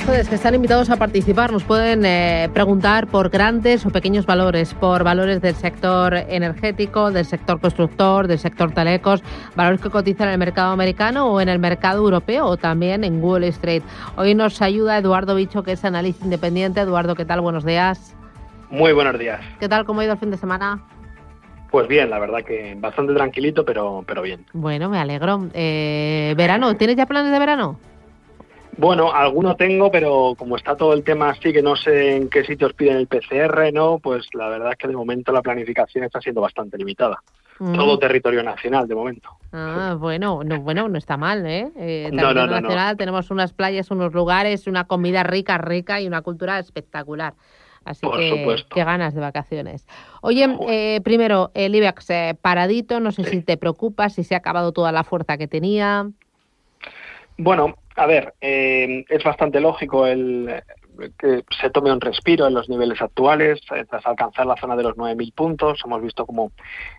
Ustedes que están invitados a participar. Nos pueden eh, preguntar por grandes o pequeños valores, por valores del sector energético, del sector constructor, del sector telecos, valores que cotizan en el mercado americano o en el mercado europeo o también en Wall Street. Hoy nos ayuda Eduardo Bicho, que es analista independiente. Eduardo, ¿qué tal? Buenos días. Muy buenos días. ¿Qué tal? ¿Cómo ha ido el fin de semana? Pues bien, la verdad que bastante tranquilito, pero, pero bien. Bueno, me alegro. Eh, ¿Verano? ¿Tienes ya planes de verano? Bueno, alguno tengo, pero como está todo el tema así, que no sé en qué sitios piden el PCR, ¿no? Pues la verdad es que de momento la planificación está siendo bastante limitada. Mm. Todo territorio nacional, de momento. Ah, bueno, no, bueno, no está mal, ¿eh? eh territorio nacional, tenemos unas playas, unos lugares, una comida rica, rica y una cultura espectacular. Así que qué ganas de vacaciones. Oye, eh, primero, el IBEX eh, paradito, no sé si te preocupa, si se ha acabado toda la fuerza que tenía. Bueno, a ver, eh, es bastante lógico el, que se tome un respiro en los niveles actuales eh, tras alcanzar la zona de los 9.000 puntos. Hemos visto cómo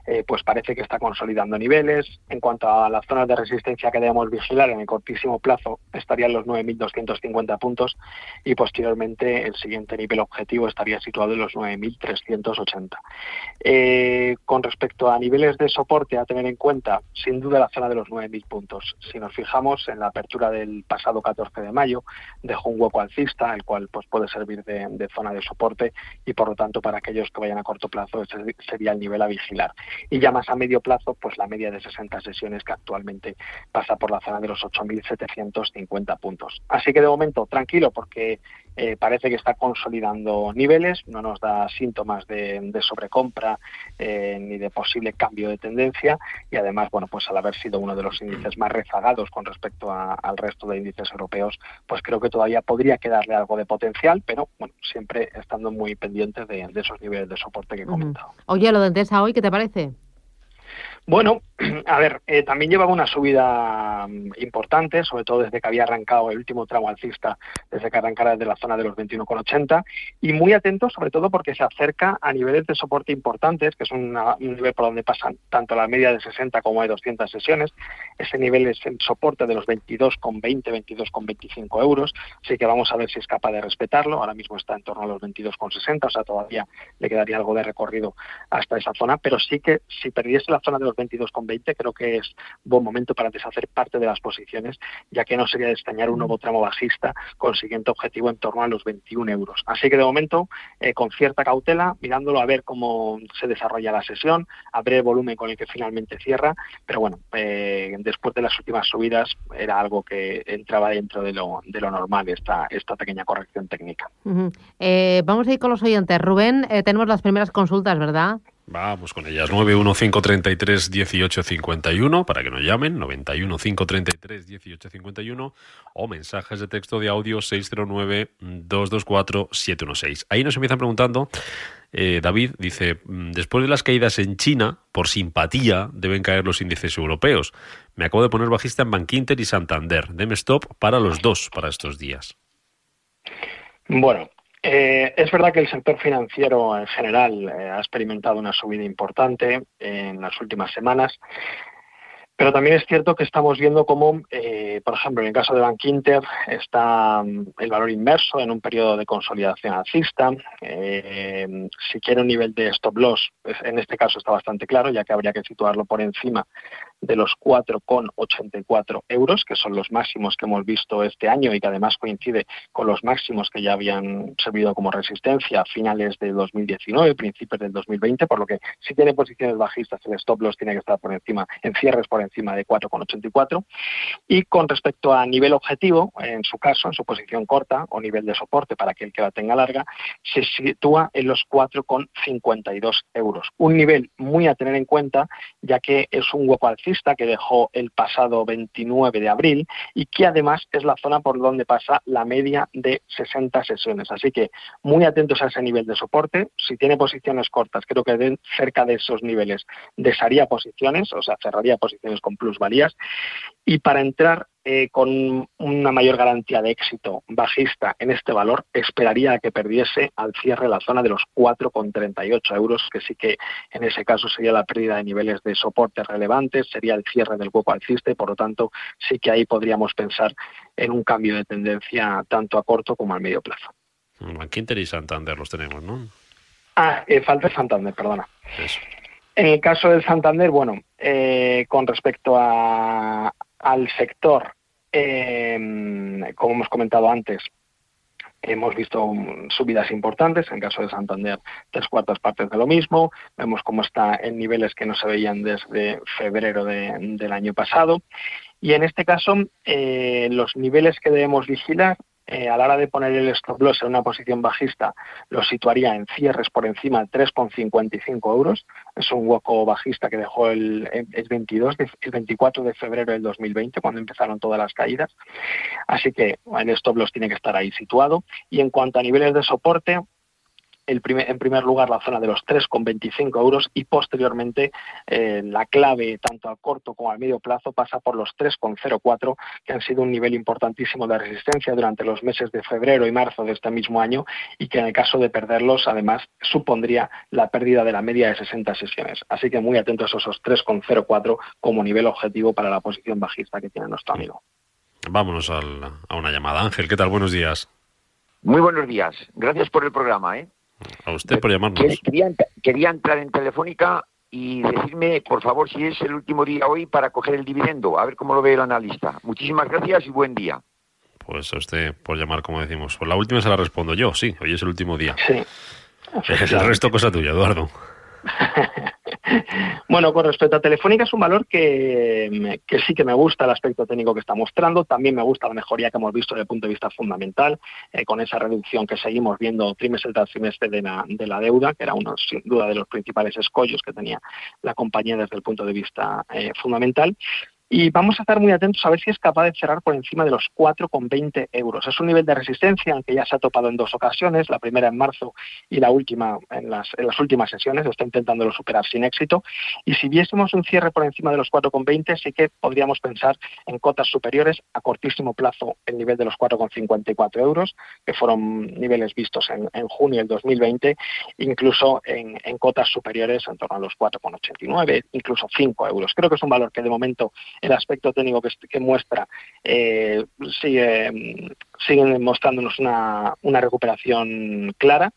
eh, pues parece que está consolidando niveles. En cuanto a las zonas de resistencia que debemos vigilar en el cortísimo plazo, estarían los 9.250 puntos y posteriormente el siguiente nivel objetivo estaría situado en los 9.380. Eh, con respecto a niveles de soporte a tener en cuenta, sin duda la zona de los 9.000 puntos. Si nos fijamos en la apertura del pasado 14 de mayo, dejó un hueco alcista, el cual pues puede servir de, zona de soporte y por lo tanto para aquellos que vayan a corto plazo ese sería el nivel a vigilar. Y ya más a medio plazo, pues la media de 60 sesiones que actualmente pasa por la zona de los 8.750 puntos. Así que de momento tranquilo porque eh, parece que está consolidando niveles, no nos da síntomas de, sobrecompra eh, ni de posible cambio de tendencia y además, bueno, pues al haber sido uno de los índices más rezagados con respecto al resto de índices europeos, pues creo que todavía podría quedarle algo de potencial, pero bueno, siempre estando muy pendiente de, esos niveles de soporte que he comentado. Oye, lo de Endesa hoy, ¿qué te parece? Bueno, a ver, eh, también llevaba una subida mm, importante, sobre todo desde que había arrancado el último tramo alcista, desde que arrancara desde la zona de los 21,80, y muy atento sobre todo porque se acerca a niveles de soporte importantes, que es un nivel por donde pasan tanto la media de 60 como de 200 sesiones. Ese nivel es el soporte de los 22,20, 22,25 euros, así que vamos a ver si es capaz de respetarlo. Ahora mismo está en torno a los 22,60, o sea, todavía le quedaría algo de recorrido hasta esa zona, pero sí que si perdiese la zona de los 22,20 creo que es buen momento para deshacer parte de las posiciones, ya que no sería de un nuevo tramo bajista con siguiente objetivo en torno a los 21 euros. Así que de momento, eh, con cierta cautela, mirándolo a ver cómo se desarrolla la sesión, a ver el volumen con el que finalmente cierra, pero bueno, eh, después de las últimas subidas era algo que entraba dentro de lo, de lo normal esta, esta pequeña corrección técnica. Eh, vamos a ir con los oyentes. Rubén, tenemos las primeras consultas, ¿verdad? Vamos con ellas. 915331851 para que nos llamen. 915331851 o mensajes de texto de audio 609224716. Ahí nos empiezan preguntando. Eh, David dice, mm, después de las caídas en China, por simpatía deben caer los índices europeos. Me acabo de poner bajista en Bankinter y Santander. Deme stop para los dos para estos días. Bueno, eh, es verdad que el sector financiero en general eh, ha experimentado una subida importante en las últimas semanas, pero también es cierto que estamos viendo cómo, eh, por ejemplo, en el caso de Bank Inter está mm, el valor inmerso en un periodo de consolidación alcista. si quiere un nivel de stop loss, pues, en este caso está bastante claro, ya que habría que situarlo por encima de los 4,84 euros, que son los máximos que hemos visto este año y que además coincide con los máximos que ya habían servido como resistencia a finales de 2019, principios del 2020, por lo que si tiene posiciones bajistas el stop loss tiene que estar por encima, en cierres por encima de 4,84. Y con respecto a nivel objetivo, en su caso, en su posición corta o nivel de soporte para aquel que la tenga larga, se sitúa en los 4,52 euros. Un nivel muy a tener en cuenta, ya que es un hueco alcista que dejó el pasado 29 de abril y que además es la zona por donde pasa la media de 60 sesiones. Así que muy atentos a ese nivel de soporte. Si tiene posiciones cortas, creo que cerca de esos niveles desharía posiciones, o sea, cerraría posiciones con plusvalías. Y para entrar eh, con una mayor garantía de éxito bajista en este valor, esperaría que perdiese al cierre la zona de los 4,38 euros, que sí que en ese caso sería la pérdida de niveles de soporte relevantes, sería el cierre del hueco alcista y por lo tanto sí que ahí podríamos pensar en un cambio de tendencia tanto a corto como a medio plazo. Quinter y Santander los tenemos, ¿no? Ah, eh, falta Santander, perdona. En el caso del Santander, bueno, eh, con respecto a, al sector, em, como hemos comentado antes, hemos visto subidas importantes, en caso de Santander tres cuartas partes de lo mismo, vemos cómo está en niveles que no se veían desde febrero del año pasado. Y en este caso eh, los niveles que debemos vigilar eh, a la hora de poner el stop loss en una posición bajista, lo situaría en cierres por encima de 3,55 euros. Es un hueco bajista que dejó el, el 22, el 24 de febrero del 2020, cuando empezaron todas las caídas. Así que el stop loss tiene que estar ahí situado. Y en cuanto a niveles de soporte, en primer lugar la zona de los 3,25 euros y posteriormente eh, la clave tanto a corto como a medio plazo pasa por los 3,04 que han sido un nivel importantísimo de resistencia durante los meses de febrero y marzo de este mismo año y que en el caso de perderlos además supondría la pérdida de la media de 60 sesiones. Así que muy atentos a esos 3,04 como nivel objetivo para la posición bajista que tiene nuestro amigo. Vámonos a una llamada. Ángel, ¿qué tal? Buenos días. Muy buenos días. Gracias por el programa. ¿eh? A usted por llamarnos. Quería, entrar en Telefónica y decirme, por favor, si es el último día hoy para coger el dividendo, a ver cómo lo ve el analista. Muchísimas gracias y buen día. Pues a usted por llamar, como decimos. Pues la última se la respondo yo, sí, hoy es el último día. Sí. El resto cosa tuya, Eduardo. bueno, con respecto a Telefónica es un valor que, sí que me gusta el aspecto técnico que está mostrando, también me gusta la mejoría que hemos visto desde el punto de vista fundamental, eh, con esa reducción que seguimos viendo trimestre tras trimestre de la, de la deuda, que era uno sin duda de los principales escollos que tenía la compañía desde el punto de vista eh, fundamental. Y vamos a estar muy atentos a ver si es capaz de cerrar por encima de los 4,20 euros. Es un nivel de resistencia aunque ya se ha topado en dos ocasiones, la primera en marzo y la última en las, últimas sesiones, está intentándolo superar sin éxito. Y si viésemos un cierre por encima de los 4,20, sí que podríamos pensar en cotas superiores a cortísimo plazo el nivel de los 4,54 euros, que fueron niveles vistos en, en junio del 2020, incluso en, en cotas superiores en torno a los 4,89, incluso 5 euros. Creo que es un valor que de momento el aspecto técnico que, muestra eh, sigue, siguen mostrándonos una, una recuperación clara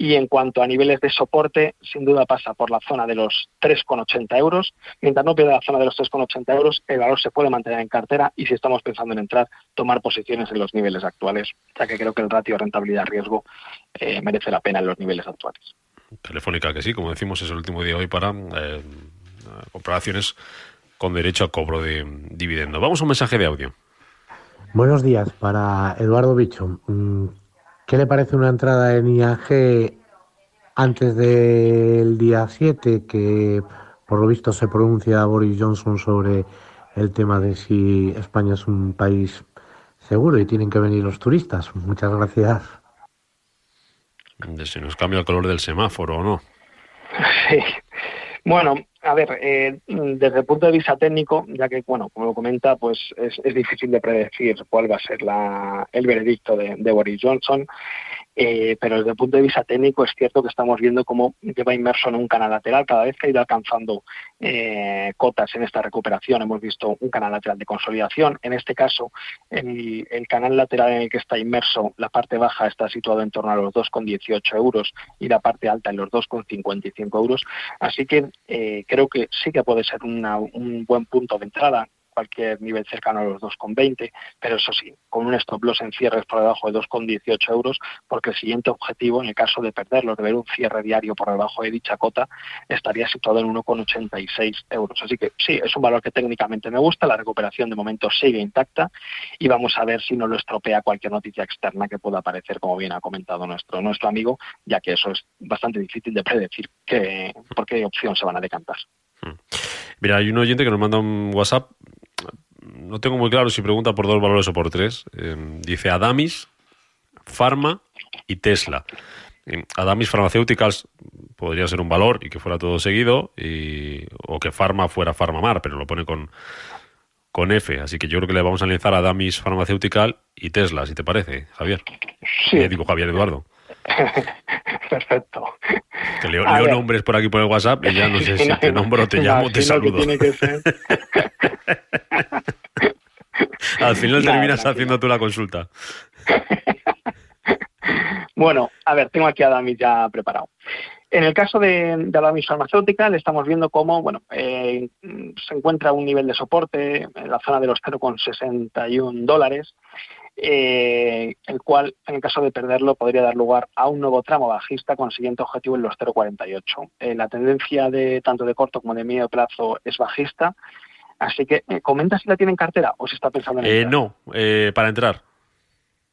y en cuanto a niveles de soporte, sin duda pasa por la zona de los 3,80 euros. Mientras no pierda la zona de los 3,80 euros, el valor se puede mantener en cartera y si estamos pensando en entrar, tomar posiciones en los niveles actuales, ya que creo que el ratio rentabilidad-riesgo eh, merece la pena en los niveles actuales. Telefónica que sí, como decimos, es el último día hoy para eh, con derecho a cobro de dividendo. Vamos a un mensaje de audio. Buenos días, para Eduardo Bicho. Mm, ¿Qué le parece una entrada en IAG antes del día 7, que por lo visto se pronuncia Boris Johnson sobre el tema de si España es un país seguro y tienen que venir los turistas? Muchas gracias. De si nos cambia el color del semáforo o no. Sí. Bueno, a ver, eh, desde el punto de vista técnico, ya que, bueno, como lo comenta, pues es, difícil de predecir cuál va a ser la, el veredicto de Boris Johnson. Eh, pero desde el punto de vista técnico es cierto que estamos viendo cómo lleva inmerso en un canal lateral cada vez que ha ido alcanzando eh, cotas en esta recuperación. Hemos visto un canal lateral de consolidación. En este caso, el, canal lateral en el que está inmerso, la parte baja está situado en torno a los 2,18 euros y la parte alta en los 2,55 euros. Así que eh, creo que sí que puede ser un buen punto de entrada cualquier nivel cercano a los 2,20, pero eso sí, con un stop loss en cierres por debajo de 2,18 euros, porque el siguiente objetivo, en el caso de perderlo, de ver un cierre diario por debajo de dicha cota, estaría situado en 1,86 euros. Así que sí, es un valor que técnicamente me gusta, la recuperación de momento sigue intacta y vamos a ver si no lo estropea cualquier noticia externa que pueda aparecer, como bien ha comentado nuestro, nuestro amigo, ya que eso es bastante difícil de predecir que, por qué opción se van a decantar. Hmm. Mira, hay un oyente que nos manda un WhatsApp no tengo muy claro si pregunta por dos valores o por tres. Eh, dice Adamis, Pharma y Tesla. Eh, Adamis Pharmaceuticals podría ser un valor y que fuera todo seguido, o que Pharma fuera Pharmamar, pero lo pone con, con F. Así que yo creo que le vamos a lanzar a Damis Farmacéutica y Tesla, si te parece, Javier. Sí. Eh, digo Javier Eduardo. Perfecto. Que leo, leo nombres por aquí por el WhatsApp y ya no sé si te nombro, te llamo, te saludo. Que tiene que ser. Al final terminas haciendo tú la consulta. bueno, a ver, tengo aquí a Damis ya preparado. En el caso de, de Adamis Farmacéutica, le estamos viendo cómo bueno, eh, se encuentra un nivel de soporte en la zona de los 0,61 dólares, eh, el cual, en el caso de perderlo, podría dar lugar a un nuevo tramo bajista con el siguiente objetivo en los 0,48. Eh, la tendencia de tanto de corto como de medio plazo es bajista, así que eh, comenta si la tiene en cartera o si está pensando en eh, No, para entrar.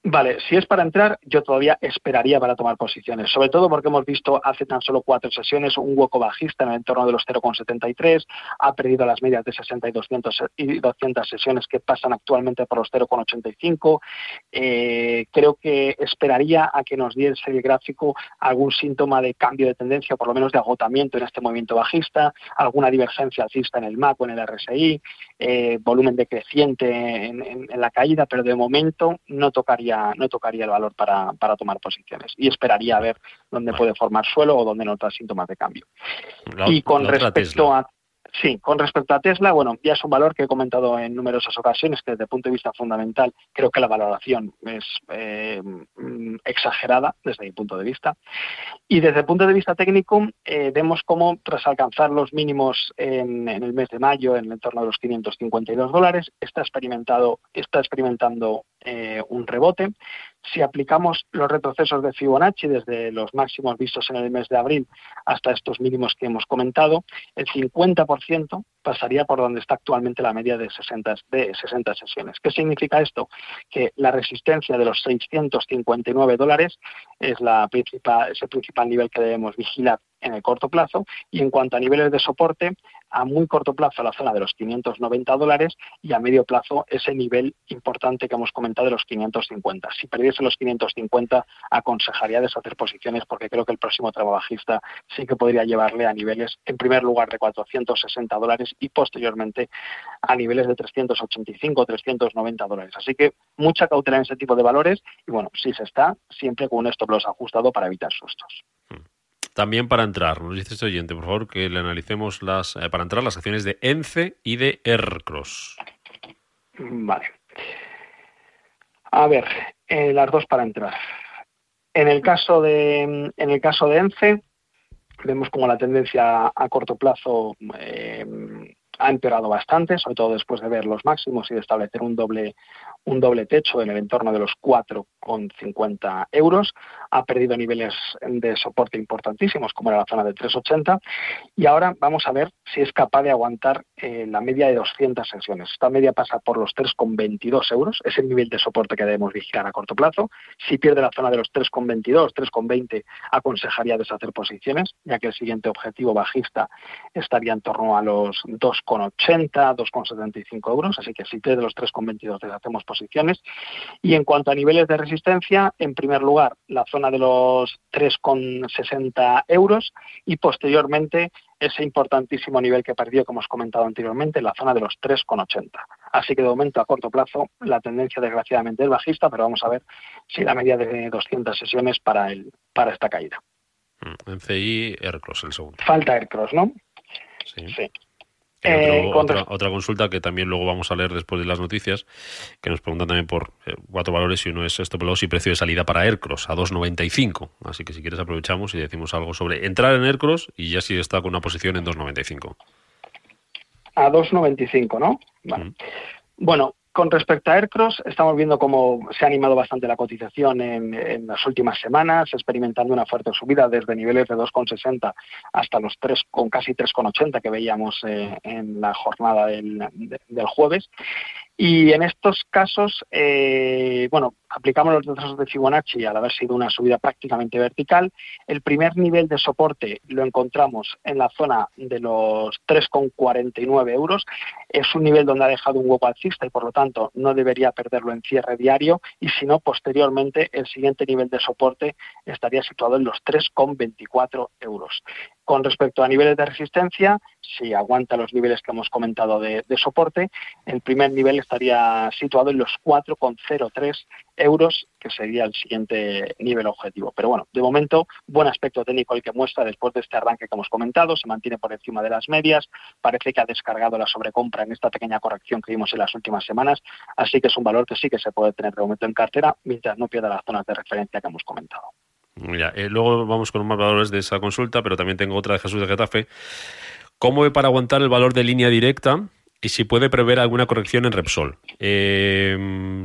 Vale, si es para entrar, yo todavía esperaría para tomar posiciones, sobre todo porque hemos visto hace tan solo cuatro sesiones un hueco bajista en el entorno de los 0,73, ha perdido las medias de 60 y 200, y 200 sesiones que pasan actualmente por los 0,85. Eh, creo que esperaría a que nos diese el gráfico algún síntoma de cambio de tendencia, por lo menos de agotamiento en este movimiento bajista, alguna divergencia alcista en el MAC o en el RSI, eh, volumen decreciente en, en, en la caída, pero de momento no tocaría no tocaría el valor para, para tomar posiciones. Y esperaría a ver dónde puede formar suelo o dónde nota síntomas de cambio. La, y con respecto a Sí, con respecto a Tesla, bueno, ya es un valor que he comentado en numerosas ocasiones que desde el punto de vista fundamental creo que la valoración es eh, exagerada desde mi punto de vista. Y desde el punto de vista técnico eh, vemos cómo tras alcanzar los mínimos en, el mes de mayo en el entorno de los 552 dólares está, experimentado, está experimentando eh, un rebote. Si aplicamos los retrocesos de Fibonacci desde los máximos vistos en el mes de abril hasta estos mínimos que hemos comentado, el 50% pasaría por donde está actualmente la media de 60, de 60 sesiones. ¿Qué significa esto? Que la resistencia de los 659 dólares es el principal nivel que debemos vigilar en el corto plazo y en cuanto a niveles de soporte, a muy corto plazo la zona de los 590 dólares y a medio plazo ese nivel importante que hemos comentado de los 550. Si perdiese los 550 aconsejaría deshacer posiciones porque creo que el próximo tramo bajista sí que podría llevarle a niveles en primer lugar de 460 dólares y posteriormente a niveles de 385 390 dólares. Así que mucha cautela en ese tipo de valores y bueno, si se está siempre con un stop loss ajustado para evitar sustos. También para entrar, nos dice este oyente, por favor, que le analicemos las eh, para entrar las acciones de ENCE y de Aircross. Vale. A ver, eh, las dos para entrar. En el caso de en el caso de ENCE vemos como la tendencia a corto plazo eh, ha empeorado bastante, sobre todo después de ver los máximos y de establecer un doble un doble techo en el entorno de los 4,50 euros, ha perdido niveles de soporte importantísimos como era la zona de 3,80 y ahora vamos a ver si es capaz de aguantar eh, la media de 200 sesiones. Esta media pasa por los 3,22 euros, es el nivel de soporte que debemos vigilar a corto plazo. Si pierde la zona de los 3,22, 3,20, aconsejaría deshacer posiciones, ya que el siguiente objetivo bajista estaría en torno a los 2,80, 2,75 euros, así que si pierde los 3,22 deshacemos posiciones. Y en cuanto a niveles de resistencia, en primer lugar, la zona de los 3,60 euros y posteriormente ese importantísimo nivel que perdió, como hemos comentado anteriormente, la zona de los 3,80. Así que de momento a corto plazo la tendencia desgraciadamente es bajista, pero vamos a ver si la media de 200 sesiones para, el, para esta caída. En CI, Aircross el segundo. Falta Aircross, ¿no? Sí. sí. Eh, otro, otra, otra, consulta que también luego vamos a leer después de las noticias, que nos preguntan también por eh, cuatro valores y uno es stop loss y precio de salida para Aircross a 2.95. Así que si quieres aprovechamos y decimos algo sobre entrar en Aircross y ya si está con una posición en 2.95. A 2.95, ¿no? Vale. Mm. Bueno, con respecto a Aircross, estamos viendo cómo se ha animado bastante la cotización en, las últimas semanas, experimentando una fuerte subida desde niveles de 2,60 hasta los 3, con casi 3,80 que veíamos eh, en la jornada del, de, del jueves. Y en estos casos, eh, bueno, aplicamos los retrasos de Fibonacci al haber sido una subida prácticamente vertical. El primer nivel de soporte lo encontramos en la zona de los 3,49 euros. Es un nivel donde ha dejado un hueco alcista y por lo tanto no debería perderlo en cierre diario. Y si no, posteriormente el siguiente nivel de soporte estaría situado en los 3,24 euros. Con respecto a niveles de resistencia, si aguanta los niveles que hemos comentado de, soporte, el primer nivel estaría situado en los 4,03 euros, que sería el siguiente nivel objetivo. Pero bueno, de momento, buen aspecto técnico el que muestra después de este arranque que hemos comentado, se mantiene por encima de las medias, parece que ha descargado la sobrecompra en esta pequeña corrección que vimos en las últimas semanas, así que es un valor que sí que se puede tener de momento en cartera mientras no pierda las zonas de referencia que hemos comentado. Eh, luego vamos con más valores de esa consulta, pero también tengo otra de Jesús de Getafe. ¿Cómo ve para aguantar el valor de línea directa y si puede prever alguna corrección en Repsol? Eh,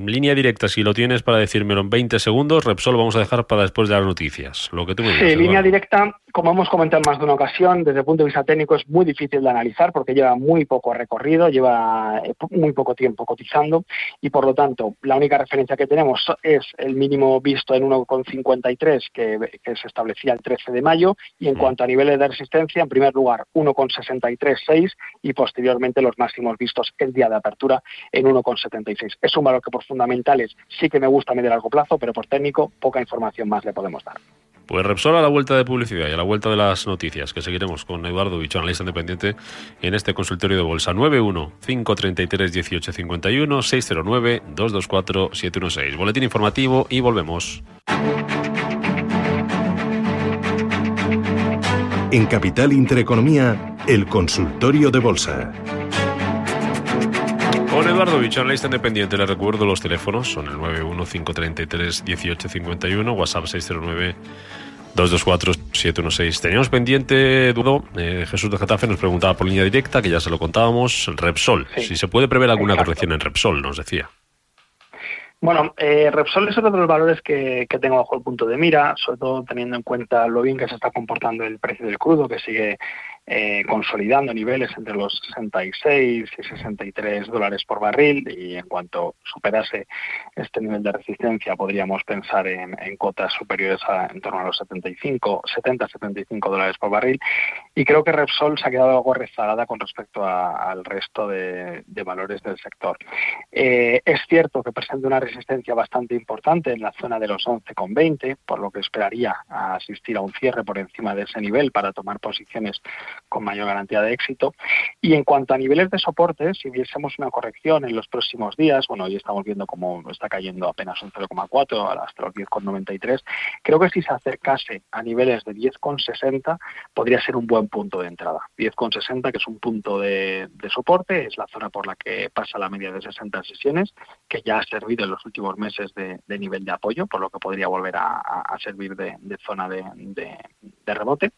línea directa, si lo tienes para decírmelo en 20 segundos, Repsol vamos a dejar para después de las noticias. Lo que tú me Sí, línea directa, como hemos comentado en más de una ocasión, desde el punto de vista técnico es muy difícil de analizar porque lleva muy poco recorrido, lleva eh, muy poco tiempo cotizando y por lo tanto la única referencia que tenemos es el mínimo visto en 1,53 que, que se establecía el 13 de mayo y en cuanto a niveles de resistencia, en primer lugar 1,63,6 y posteriormente los máximos vistos el día de apertura en 1,76. Es un valor que por fundamentales sí que me gusta a medio largo plazo, pero por técnico poca información más le podemos dar. Pues Repsol a la vuelta de publicidad y a la vuelta de las noticias, que seguiremos con Eduardo Bicho, analista independiente, en este consultorio de bolsa 91-533-1851, 609-224-716. Boletín informativo y volvemos. En Capital Intereconomía, el consultorio de bolsa. Con Eduardo Bicho, analista independiente, le recuerdo los teléfonos, son el 915331851, WhatsApp 609 224-716. Teníamos pendiente, Dudo, eh, Jesús de Getafe nos preguntaba por línea directa, que ya se lo contábamos, Repsol. Si se puede prever alguna corrección en Repsol, nos decía. Bueno, eh, Repsol es otro de los valores que, que, tengo bajo el punto de mira, sobre todo teniendo en cuenta lo bien que se está comportando el precio del crudo, que sigue eh, consolidando niveles entre los 66 y 63 dólares por barril y en cuanto superase este nivel de resistencia podríamos pensar en, cotas superiores a en torno a los 75, 70, 75 dólares por barril y creo que Repsol se ha quedado algo rezagada con respecto al resto de, valores del sector. Eh, es cierto que presenta una resistencia bastante importante en la zona de los 11,20, por lo que esperaría asistir a un cierre por encima de ese nivel para tomar posiciones con mayor garantía de éxito. Y en cuanto a niveles de soporte, si viésemos una corrección en los próximos días, bueno, hoy estamos viendo cómo está cayendo apenas un 0,4 hasta los 10,93, creo que si se acercase a niveles de 10,60 podría ser un buen punto de entrada. 10,60 que es un punto de, soporte, es la zona por la que pasa la media de 60 sesiones, que ya ha servido en los últimos meses de, nivel de apoyo, por lo que podría volver a, servir de, zona de, de rebote.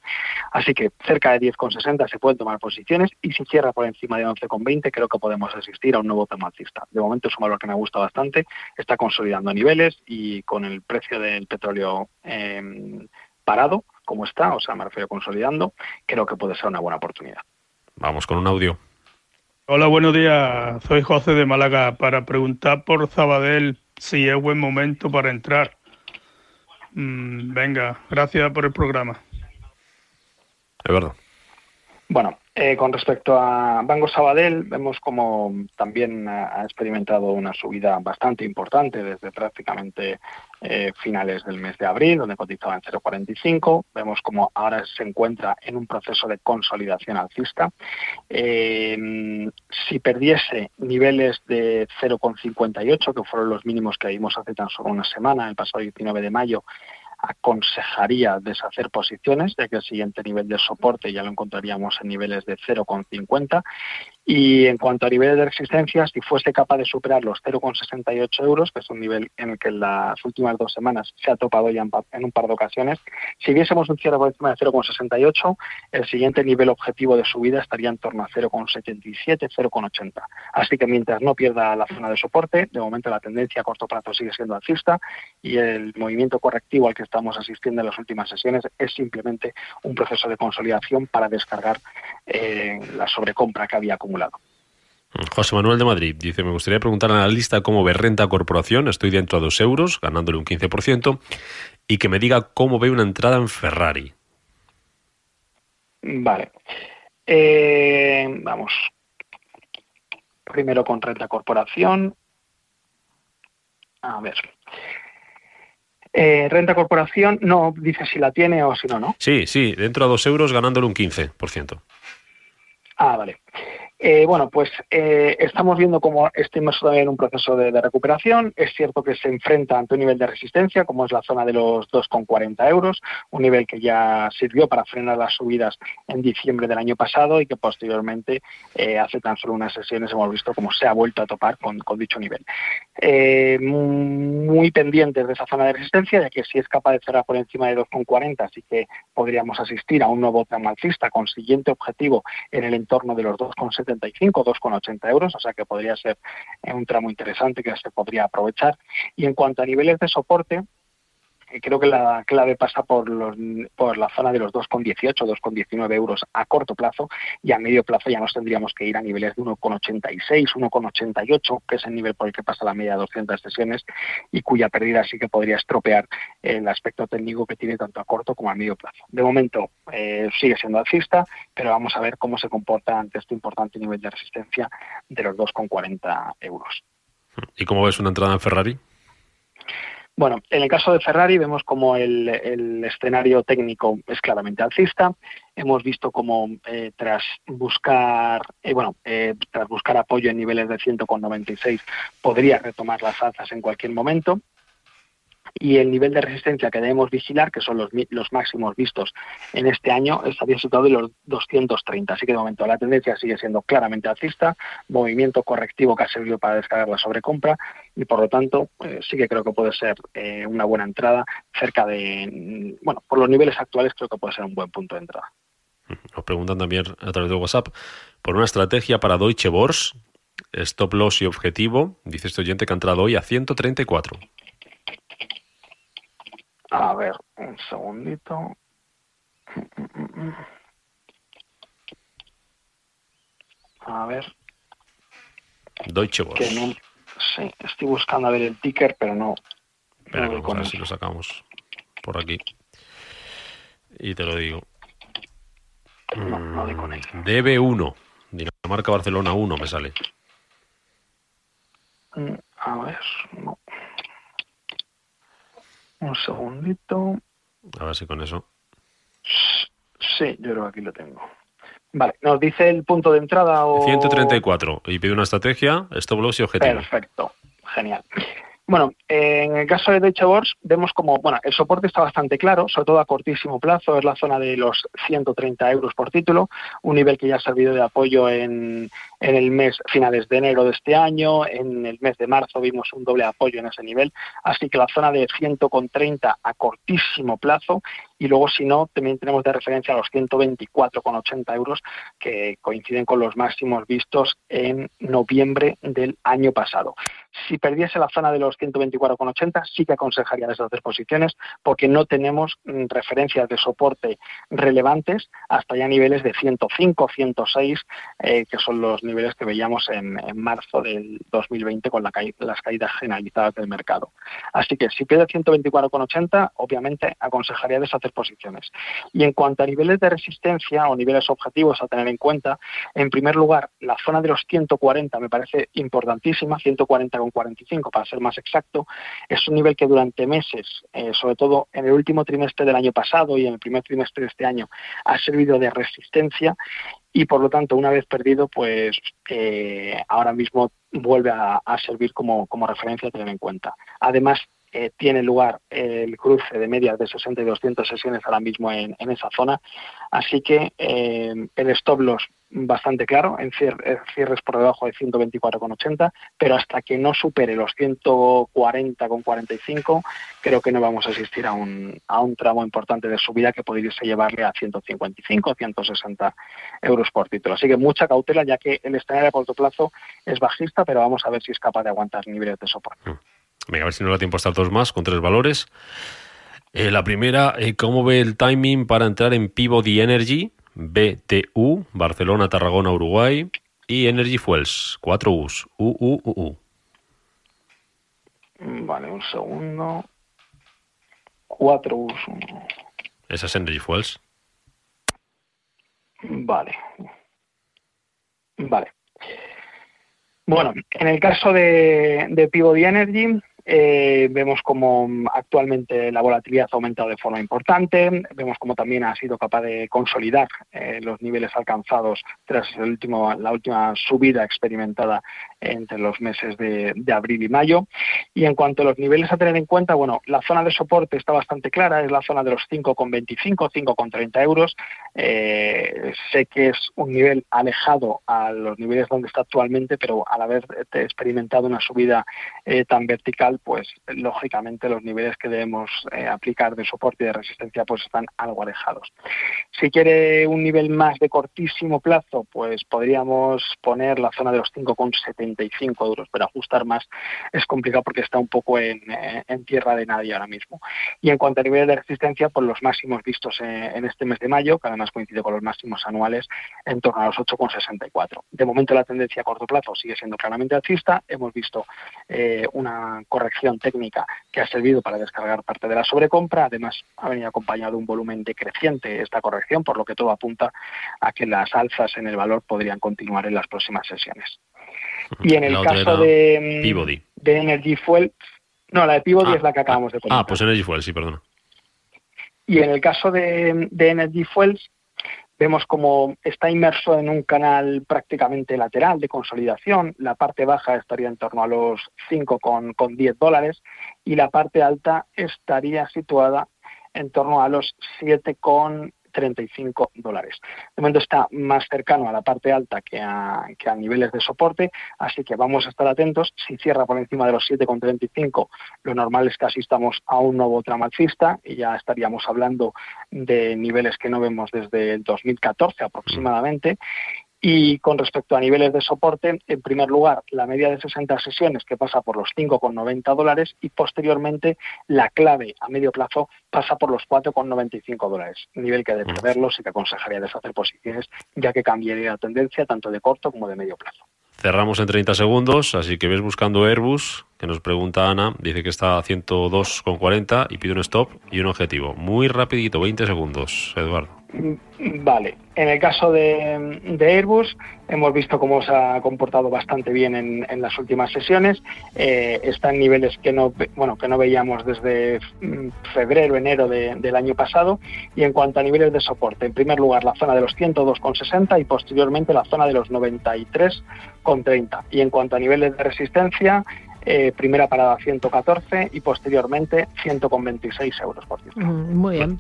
Así que cerca de 10,60 60 se pueden tomar posiciones y si cierra por encima de 11,20 creo que podemos asistir a un nuevo tema alcista. De momento es un valor que me gusta bastante, está consolidando niveles y con el precio del petróleo em, parado como está, o sea, me refiero consolidando, creo que puede ser una buena oportunidad. Vamos con un audio. Hola, buenos días. Soy José de Málaga para preguntar por Zabadell si es buen momento para entrar. Mm, venga, gracias por el programa. Es verdad. Bueno, eh, con respecto a Banco Sabadell, vemos como también ha experimentado una subida bastante importante desde prácticamente eh, finales del mes de abril, donde cotizaba en 0,45. Vemos como ahora se encuentra en un proceso de consolidación alcista. Eh, si perdiese niveles de 0,58, que fueron los mínimos que vimos hace tan solo una semana, el pasado 19 de mayo, aconsejaría deshacer posiciones, ya que el siguiente nivel de soporte ya lo encontraríamos en niveles de 0,50 y en cuanto a niveles de resistencia, si fuese capaz de superar los 0,68 euros, que es un nivel en el que en las últimas dos semanas se ha topado ya en un par de ocasiones, si viésemos un cierre por encima de 0,68, el siguiente nivel objetivo de subida estaría en torno a 0,77, 0,80. Así que mientras no pierda la zona de soporte, de momento la tendencia a corto plazo sigue siendo alcista y el movimiento correctivo al que estamos asistiendo en las últimas sesiones es simplemente un proceso de consolidación para descargar eh, la sobrecompra que había acumulado José Manuel de Madrid dice, me gustaría preguntar a la lista cómo ve renta corporación, estoy dentro a dos euros, ganándole un 15%, y que me diga cómo ve una entrada en Ferrari. Vale. Eh, vamos. Primero con renta corporación. A ver. Eh, renta corporación no dice si la tiene o si no, ¿no? Sí, sí, dentro a dos euros ganándole un 15%. Ah, vale. Eh, bueno, pues eh, estamos viendo cómo está todavía en un proceso de, recuperación. Es cierto que se enfrenta ante un nivel de resistencia, como es la zona de los 2,40 euros, un nivel que ya sirvió para frenar las subidas en diciembre del año pasado y que posteriormente, eh, hace tan solo unas sesiones, hemos visto cómo se ha vuelto a topar con, dicho nivel. muy pendientes de esa zona de resistencia, ya que si es capaz de cerrar por encima de 2,40, así que podríamos asistir a un nuevo tramo alcista con siguiente objetivo en el entorno de los 2,70 2,80 euros, o sea que podría ser un tramo interesante que se podría aprovechar. Y en cuanto a niveles de soporte, creo que la clave pasa por, los, por la zona de los 2,18, 2,19 euros a corto plazo y a medio plazo ya nos tendríamos que ir a niveles de 1,86, 1,88, que es el nivel por el que pasa la media de 200 sesiones y cuya pérdida sí que podría estropear el aspecto técnico que tiene tanto a corto como a medio plazo. De momento eh, sigue siendo alcista, pero vamos a ver cómo se comporta ante este importante nivel de resistencia de los 2,40 euros. ¿Y cómo ves una entrada en Ferrari? Bueno, en el caso de Ferrari vemos como el, escenario técnico es claramente alcista. Hemos visto como eh, tras buscar, eh, bueno, eh, tras buscar apoyo en niveles de 100,96 podría retomar las alzas en cualquier momento y el nivel de resistencia que debemos vigilar, que son los, los máximos vistos en este año, estaría situado en los 230. Así que de momento la tendencia sigue siendo claramente alcista, movimiento correctivo que ha servido para descargar la sobrecompra y por lo tanto eh, sí que creo que puede ser eh, una buena entrada cerca de, bueno, por los niveles actuales creo que puede ser un buen punto de entrada. Nos preguntan también a través de WhatsApp por una estrategia para Deutsche Börse, stop loss y objetivo. Dice este oyente que ha entrado hoy a 134. A ver, un segundito. A ver. Deutsche Börse. sí, estoy buscando a ver el ticker, pero no. Espera, vamos a ver si lo sacamos por aquí. Y te lo digo. No, no con él. DB1. Dinamarca Barcelona 1 me sale. Mm, a ver, no. Un segundito. A ver si con eso. Sí, yo creo que aquí lo tengo. Vale, ¿nos dice el punto de entrada o...? 134. Y pide una estrategia, stop loss y objetivo. Perfecto, genial. Bueno, en el caso de Deutsche Börse vemos como, bueno, el soporte está bastante claro, sobre todo a cortísimo plazo, es la zona de los 130 euros por título, un nivel que ya ha servido de apoyo en, en el mes finales de enero de este año, en el mes de marzo vimos un doble apoyo en ese nivel, así que la zona de 130 a cortísimo plazo y luego si no también tenemos de referencia los 124,80 euros que coinciden con los máximos vistos en noviembre del año pasado. Si perdiese la zona de los 124,80 sí que aconsejaría deshacer posiciones porque no tenemos mm, referencias de soporte relevantes hasta ya niveles de 105, 106 eh, que son los niveles que veíamos en, marzo del 2020 con las caídas generalizadas del mercado. Así que si pierde 124,80 obviamente aconsejaría posiciones. Y en cuanto a niveles de resistencia o niveles objetivos a tener en cuenta, en primer lugar, la zona de los 140 me parece importantísima, 140,45 para ser más exacto. Es un nivel que durante meses, eh, sobre todo en el último trimestre del año pasado y en el primer trimestre de este año, ha servido de resistencia y por lo tanto una vez perdido pues eh, ahora mismo vuelve a, a servir como, como, referencia a tener en cuenta. Además eh, tiene lugar el cruce de medias de 60 y 200 sesiones ahora mismo en, esa zona. Así que eh, el stop loss bastante claro, en eh, cierres por debajo de 124,80, pero hasta que no supere los 140,45, creo que no vamos a asistir a un, a un tramo importante de subida que pudiese llevarle a 155 o 160 euros por título. Así que mucha cautela, ya que el escenario a corto plazo es bajista, pero vamos a ver si es capaz de aguantar niveles de soporte. Mm. Venga, a ver si nos da tiempo a estar dos más con tres valores. Eh, la primera, eh, ¿cómo ve el timing para entrar en Peabody Energy, BTU, Barcelona, Tarragona, Uruguay, y Energy Fuels, 4 U's, UUUU? Vale, un segundo. 4 U's. Esa es Energy Fuels. Vale. Vale. Bueno, en el caso de, de Peabody Energy, Eh, vemos como actualmente la volatilidad ha aumentado de forma importante, vemos como también ha sido capaz de consolidar eh, los niveles alcanzados tras el último, la última subida experimentada entre los meses de, abril y mayo. Y en cuanto a los niveles a tener en cuenta, bueno, la zona de soporte está bastante clara, es la zona de los 5,25, 5,30 euros. Eh, sé que es un nivel alejado a los niveles donde está actualmente, pero al haber experimentado una subida eh, tan vertical, pues lógicamente los niveles que debemos eh, aplicar de soporte y de resistencia pues están algo alejados. Si quiere un nivel más de cortísimo plazo, pues podríamos poner la zona de los 5,75 euros, pero ajustar más es complicado porque está un poco en, eh, tierra de nadie ahora mismo. Y en cuanto a niveles de resistencia, pues los máximos vistos en este mes de mayo, que además coincide con los máximos anuales, en torno a los 8,64. De momento la tendencia a corto plazo sigue siendo claramente alcista. Hemos visto eh, una corrección técnica que ha servido para descargar parte de la sobrecompra. Además, ha venido acompañado de un volumen decreciente esta corrección, por lo que todo apunta a que las alzas en el valor podrían continuar en las próximas sesiones. Y en el caso de, mm, de Energy Fuel, no, la de Peabody ah, es la que acabamos de comentar. Ah, pues Energy Fuel, sí, perdona. Y en el caso de, de Energy Fuels, Vemos como está inmerso en un canal prácticamente lateral de consolidación. La parte baja estaría en torno a los 5,10 con, 10 dólares y la parte alta estaría situada en torno a los 7,10 35 dólares. De momento está más cercano a la parte alta que a, que a niveles de soporte, así que vamos a estar atentos. Si cierra por encima de los 7,35, lo normal es que asistamos a un nuevo tramo alcista y ya estaríamos hablando de niveles que no vemos desde el 2014 aproximadamente. Y con respecto a niveles de soporte, en primer lugar, la media de 60 sesiones que pasa por los 5,90 dólares y posteriormente la clave a medio plazo pasa por los 4,95 dólares, nivel que de perderlos y que aconsejaría deshacer posiciones ya que cambiaría la tendencia tanto de corto como de medio plazo. Cerramos en 30 segundos, así que ves buscando Airbus, que nos pregunta Ana, dice que está a 102,40 y pide un stop y un objetivo. Muy rapidito, 20 segundos, Eduardo. Vale, en el caso de, Airbus hemos visto cómo se ha comportado bastante bien en, las últimas sesiones. Eh, está en niveles que no, bueno, que no veíamos desde mm, febrero, enero del año pasado. Y en cuanto a niveles de soporte, en primer lugar la zona de los 102,60 y posteriormente la zona de los 93,30. Y en cuanto a niveles de resistencia, eh, primera parada 114 y posteriormente 126 euros por ciento. Mm, muy bien.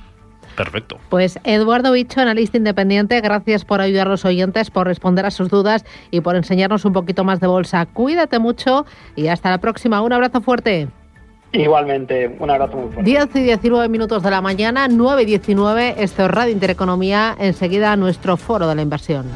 Perfecto. Pues Eduardo Bicho, analista independiente, gracias por ayudar a los oyentes, por responder a sus dudas y por enseñarnos un poquito más de bolsa. Cuídate mucho y hasta la próxima. Un abrazo fuerte. Igualmente, un abrazo muy fuerte. 10 y 19 minutos de la mañana, 9 y 19, esto es Radio Intereconomía, enseguida nuestro foro de la inversión.